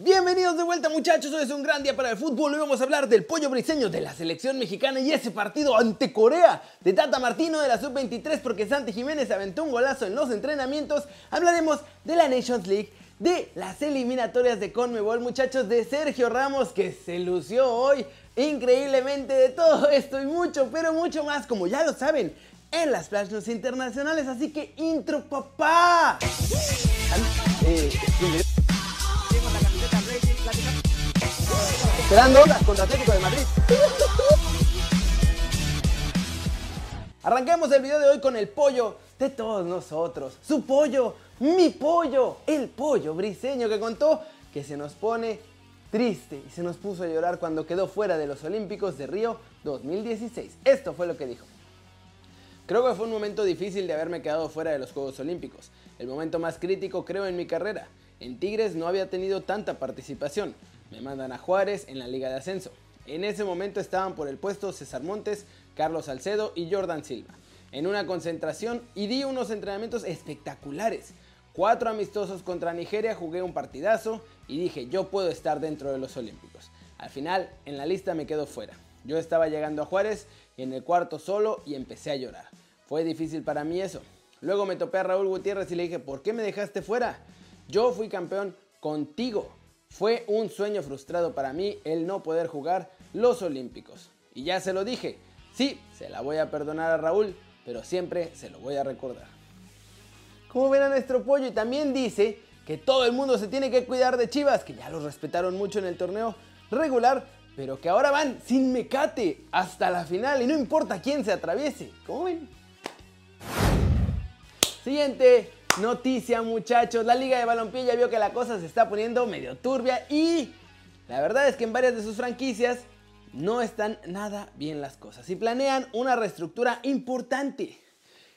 Bienvenidos de vuelta muchachos, hoy es un gran día para el fútbol, hoy vamos a hablar del pollo briseño de la selección mexicana y ese partido ante Corea de Tata Martino de la Sub-23 porque Santi Jiménez aventó un golazo en los entrenamientos, hablaremos de la Nations League, de las eliminatorias de Conmebol muchachos, de Sergio Ramos que se lució hoy increíblemente de todo esto y mucho, pero mucho más como ya lo saben en las Flash News internacionales, así que intro papá. Eh, Esperando contra Atlético de Madrid. Arranquemos el video de hoy con el pollo de todos nosotros. Su pollo, mi pollo, el pollo briseño que contó que se nos pone triste y se nos puso a llorar cuando quedó fuera de los Olímpicos de Río 2016. Esto fue lo que dijo. Creo que fue un momento difícil de haberme quedado fuera de los Juegos Olímpicos. El momento más crítico creo en mi carrera. En Tigres no había tenido tanta participación. Me mandan a Juárez en la Liga de Ascenso. En ese momento estaban por el puesto César Montes, Carlos Salcedo y Jordan Silva. En una concentración y di unos entrenamientos espectaculares. Cuatro amistosos contra Nigeria jugué un partidazo y dije yo puedo estar dentro de los Olímpicos. Al final en la lista me quedo fuera. Yo estaba llegando a Juárez en el cuarto solo y empecé a llorar. Fue difícil para mí eso. Luego me topé a Raúl Gutiérrez y le dije, ¿por qué me dejaste fuera? Yo fui campeón contigo. Fue un sueño frustrado para mí el no poder jugar los Olímpicos. Y ya se lo dije, sí, se la voy a perdonar a Raúl, pero siempre se lo voy a recordar. Como ven a nuestro pollo y también dice que todo el mundo se tiene que cuidar de Chivas, que ya los respetaron mucho en el torneo regular, pero que ahora van sin mecate hasta la final y no importa quién se atraviese. ¿Cómo ven? Siguiente noticia muchachos, la Liga de Balompié ya vio que la cosa se está poniendo medio turbia y la verdad es que en varias de sus franquicias no están nada bien las cosas y planean una reestructura importante.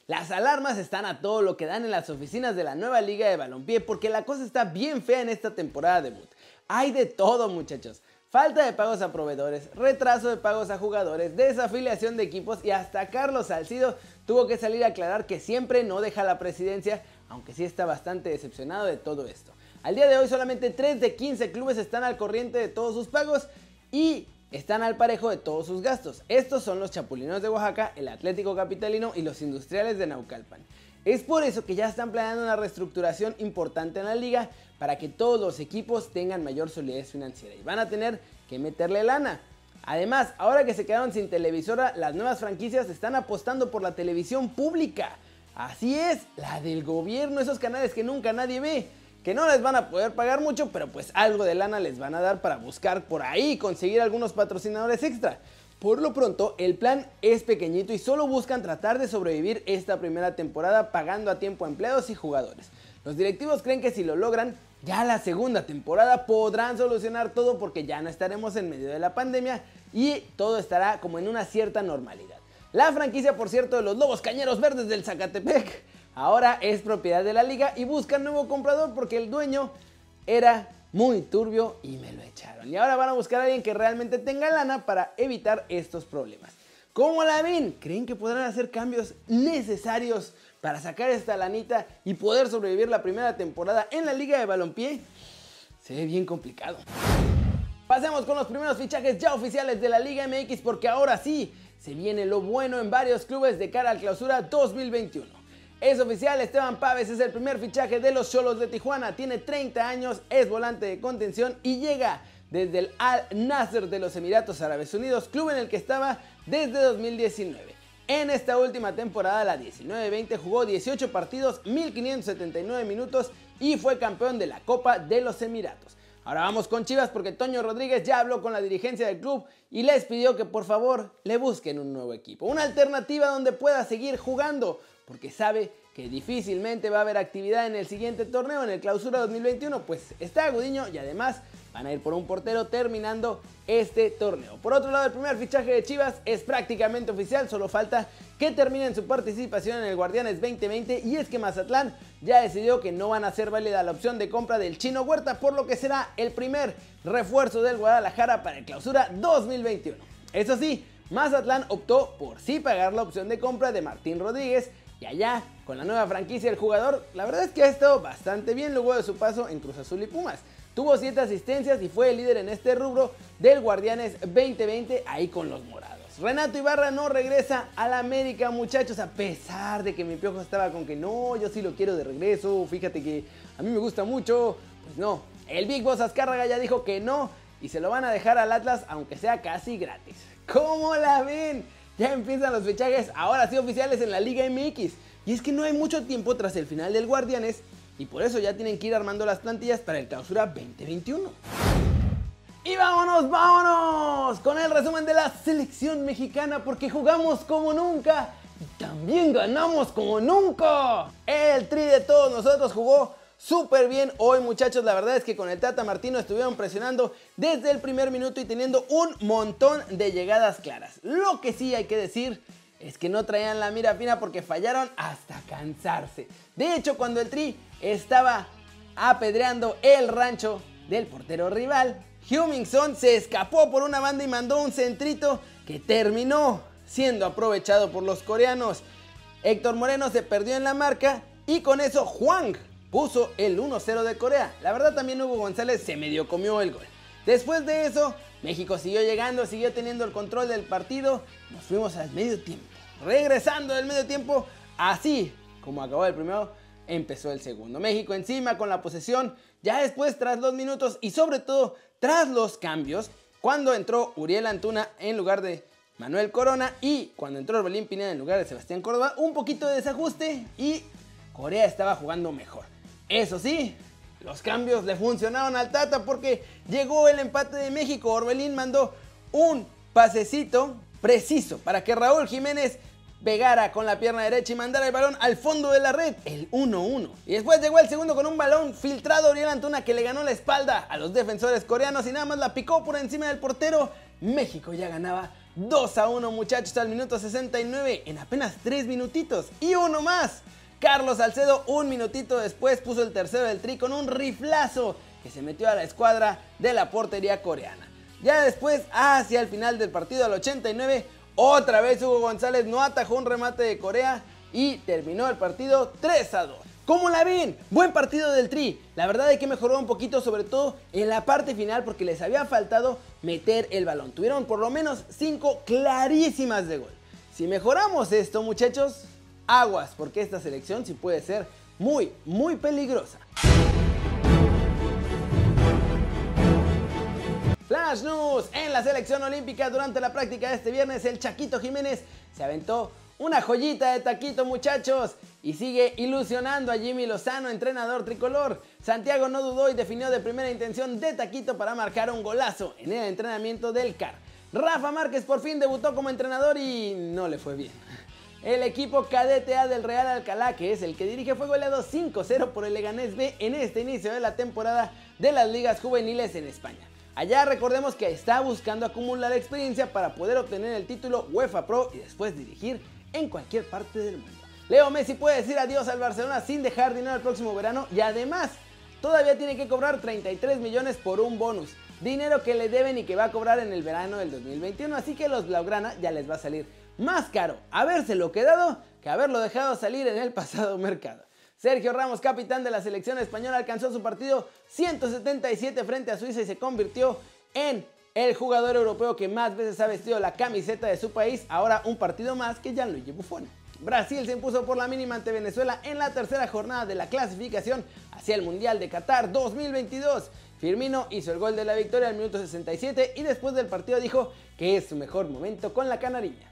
Las alarmas están a todo lo que dan en las oficinas de la nueva Liga de Balompié porque la cosa está bien fea en esta temporada debut. Hay de todo muchachos. Falta de pagos a proveedores, retraso de pagos a jugadores, desafiliación de equipos y hasta Carlos Salcido tuvo que salir a aclarar que siempre no deja la presidencia aunque sí está bastante decepcionado de todo esto. Al día de hoy solamente 3 de 15 clubes están al corriente de todos sus pagos y están al parejo de todos sus gastos. Estos son los Chapulinos de Oaxaca, el Atlético Capitalino y los Industriales de Naucalpan. Es por eso que ya están planeando una reestructuración importante en la liga para que todos los equipos tengan mayor solidez financiera y van a tener que meterle lana. Además, ahora que se quedaron sin televisora, las nuevas franquicias están apostando por la televisión pública. Así es, la del gobierno, esos canales que nunca nadie ve, que no les van a poder pagar mucho, pero pues algo de lana les van a dar para buscar por ahí conseguir algunos patrocinadores extra. Por lo pronto, el plan es pequeñito y solo buscan tratar de sobrevivir esta primera temporada pagando a tiempo a empleados y jugadores. Los directivos creen que si lo logran, ya la segunda temporada podrán solucionar todo porque ya no estaremos en medio de la pandemia y todo estará como en una cierta normalidad. La franquicia, por cierto, de los Lobos Cañeros Verdes del Zacatepec ahora es propiedad de la liga y buscan nuevo comprador porque el dueño era muy turbio y me lo echaron. Y ahora van a buscar a alguien que realmente tenga lana para evitar estos problemas. ¿Cómo la ven? ¿Creen que podrán hacer cambios necesarios para sacar esta lanita y poder sobrevivir la primera temporada en la Liga de Balompié? Se ve bien complicado. Pasemos con los primeros fichajes ya oficiales de la Liga MX porque ahora sí se viene lo bueno en varios clubes de cara al clausura 2021. Es oficial, Esteban Paves es el primer fichaje de los Cholos de Tijuana, tiene 30 años, es volante de contención y llega desde el Al Nasser de los Emiratos Árabes Unidos, club en el que estaba desde 2019. En esta última temporada, la 19-20, jugó 18 partidos, 1579 minutos y fue campeón de la Copa de los Emiratos. Ahora vamos con Chivas porque Toño Rodríguez ya habló con la dirigencia del club y les pidió que por favor le busquen un nuevo equipo, una alternativa donde pueda seguir jugando, porque sabe que difícilmente va a haber actividad en el siguiente torneo, en el clausura 2021, pues está Gudiño y además van a ir por un portero terminando este torneo. Por otro lado, el primer fichaje de Chivas es prácticamente oficial, solo falta que terminen su participación en el Guardianes 2020 y es que Mazatlán ya decidió que no van a hacer válida la opción de compra del Chino Huerta, por lo que será el primer refuerzo del Guadalajara para el clausura 2021. Eso sí, Mazatlán optó por sí pagar la opción de compra de Martín Rodríguez y allá, con la nueva franquicia, el jugador, la verdad es que ha estado bastante bien luego de su paso en Cruz Azul y Pumas. tuvo 7 asistencias y fue el líder en este rubro del Guardianes 2020 ahí con los morados. Renato Ibarra no regresa a la América, muchachos, a pesar de que mi piojo estaba con que no, yo sí lo quiero de regreso, fíjate que a mí me gusta mucho. Pues no, el Big Boss Azcárraga ya dijo que no y se lo van a dejar al Atlas aunque sea casi gratis. ¿Cómo la ven? Ya empiezan los fichajes ahora sí oficiales en la Liga MX. Y es que no hay mucho tiempo tras el final del Guardianes y por eso ya tienen que ir armando las plantillas para el clausura 2021. Y vámonos, vámonos con el resumen de la selección mexicana porque jugamos como nunca y también ganamos como nunca. El tri de todos nosotros jugó súper bien hoy muchachos. La verdad es que con el Tata Martino estuvieron presionando desde el primer minuto y teniendo un montón de llegadas claras. Lo que sí hay que decir es que no traían la mira fina porque fallaron hasta cansarse. De hecho, cuando el Tri estaba apedreando el rancho del portero rival, Hummingson se escapó por una banda y mandó un centrito que terminó siendo aprovechado por los coreanos. Héctor Moreno se perdió en la marca y con eso Juan puso el 1-0 de Corea. La verdad también Hugo González se medio comió el gol. Después de eso, México siguió llegando, siguió teniendo el control del partido. Nos fuimos al medio tiempo. Regresando del medio tiempo, así como acabó el primero, empezó el segundo. México encima con la posesión. Ya después, tras los minutos y sobre todo tras los cambios, cuando entró Uriel Antuna en lugar de Manuel Corona y cuando entró Orbelín Pineda en lugar de Sebastián Córdoba, un poquito de desajuste y Corea estaba jugando mejor. Eso sí, los cambios le funcionaron al Tata porque llegó el empate de México. Orbelín mandó un pasecito preciso para que Raúl Jiménez pegara con la pierna derecha y mandara el balón al fondo de la red, el 1-1. Y después llegó el segundo con un balón filtrado Oriel Antuna que le ganó la espalda a los defensores coreanos y nada más la picó por encima del portero. México ya ganaba 2 1 muchachos al minuto 69 en apenas 3 minutitos y uno más. Carlos Salcedo un minutito después puso el tercero del tri con un riflazo que se metió a la escuadra de la portería coreana. Ya después, hacia el final del partido al 89, otra vez Hugo González no atajó un remate de Corea y terminó el partido 3 a 2. ¿Cómo la ven? Buen partido del Tri. La verdad es que mejoró un poquito, sobre todo en la parte final, porque les había faltado meter el balón. Tuvieron por lo menos 5 clarísimas de gol. Si mejoramos esto, muchachos, aguas, porque esta selección sí puede ser muy, muy peligrosa. En la selección olímpica durante la práctica de este viernes el Chaquito Jiménez se aventó una joyita de taquito muchachos y sigue ilusionando a Jimmy Lozano, entrenador tricolor. Santiago no dudó y definió de primera intención de taquito para marcar un golazo en el entrenamiento del CAR. Rafa Márquez por fin debutó como entrenador y no le fue bien. El equipo cadete A del Real Alcalá, que es el que dirige, fue goleado 5-0 por el Leganés B en este inicio de la temporada de las ligas juveniles en España. Allá recordemos que está buscando acumular experiencia para poder obtener el título UEFA Pro y después dirigir en cualquier parte del mundo. Leo Messi puede decir adiós al Barcelona sin dejar dinero el próximo verano y además todavía tiene que cobrar 33 millones por un bonus. Dinero que le deben y que va a cobrar en el verano del 2021, así que los Blaugrana ya les va a salir más caro habérselo quedado que haberlo dejado salir en el pasado mercado. Sergio Ramos, capitán de la selección española, alcanzó su partido 177 frente a Suiza y se convirtió en el jugador europeo que más veces ha vestido la camiseta de su país, ahora un partido más que Gianluigi Buffon. Brasil se impuso por la mínima ante Venezuela en la tercera jornada de la clasificación hacia el Mundial de Qatar 2022. Firmino hizo el gol de la victoria al minuto 67 y después del partido dijo que es su mejor momento con la canariña.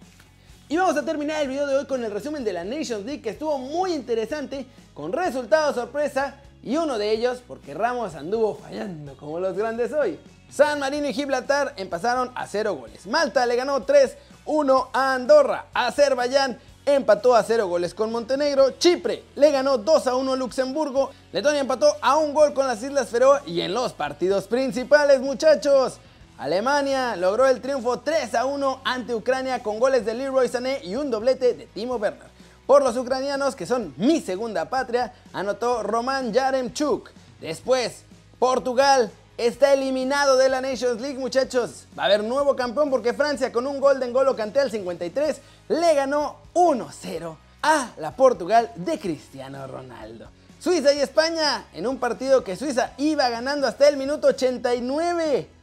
Y vamos a terminar el video de hoy con el resumen de la Nations League que estuvo muy interesante, con resultados sorpresa y uno de ellos porque Ramos anduvo fallando como los grandes hoy. San Marino y Gibraltar empazaron a 0 goles. Malta le ganó 3-1 a Andorra. Azerbaiyán empató a 0 goles con Montenegro. Chipre le ganó 2 a 1 a Luxemburgo. Letonia empató a un gol con las Islas Feroe. Y en los partidos principales, muchachos, Alemania logró el triunfo 3 a 1 ante Ucrania con goles de Leroy Sané y un doblete de Timo Werner. Por los ucranianos, que son mi segunda patria, anotó Roman Yaremchuk. Después, Portugal está eliminado de la Nations League, muchachos. Va a haber nuevo campeón porque Francia con un gol de N'Golo Kanté al 53 le ganó 1-0 a la Portugal de Cristiano Ronaldo. Suiza y España en un partido que Suiza iba ganando hasta el minuto 89.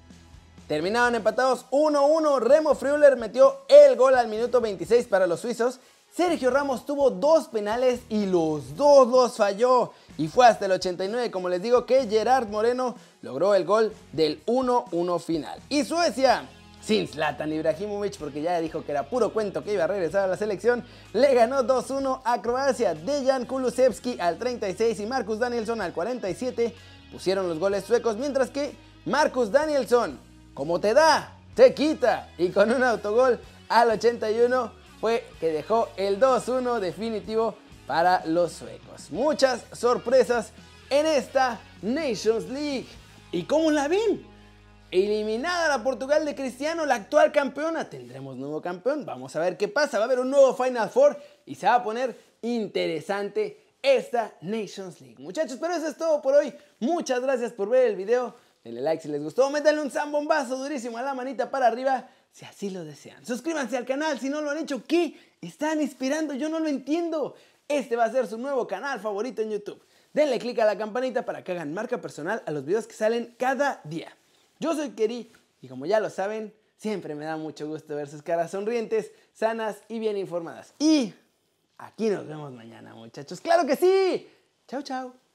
Terminaron empatados 1-1. Remo Freuler metió el gol al minuto 26 para los suizos. Sergio Ramos tuvo dos penales y los dos los falló. Y fue hasta el 89, como les digo, que Gerard Moreno logró el gol del 1-1 final. Y Suecia sin Zlatan Ibrahimovic, porque ya dijo que era puro cuento que iba a regresar a la selección, le ganó 2-1 a Croacia. Dejan Kulusevski al 36 y Marcus Danielson al 47 pusieron los goles suecos, mientras que Marcus Danielson, como te da, te quita, y con un autogol al 81 fue que dejó el 2-1 definitivo para los suecos. Muchas sorpresas en esta Nations League. ¿Y cómo la ven? Eliminada la Portugal de Cristiano, la actual campeona. Tendremos nuevo campeón. Vamos a ver qué pasa. Va a haber un nuevo Final Four y se va a poner interesante esta Nations League. Muchachos, pero eso es todo por hoy. Muchas gracias por ver el video. Denle like si les gustó. Métanle un zambombazo durísimo a la manita para arriba si así lo desean. Suscríbanse al canal si no lo han hecho. ¿Qué están inspirando? Yo no lo entiendo. Este va a ser su nuevo canal favorito en YouTube. Denle click a la campanita para que hagan marca personal a los videos que salen cada día. Yo soy Keri y como ya lo saben, siempre me da mucho gusto ver sus caras sonrientes, sanas y bien informadas. Y aquí nos vemos mañana, muchachos. ¡Claro que sí! Chao, chao.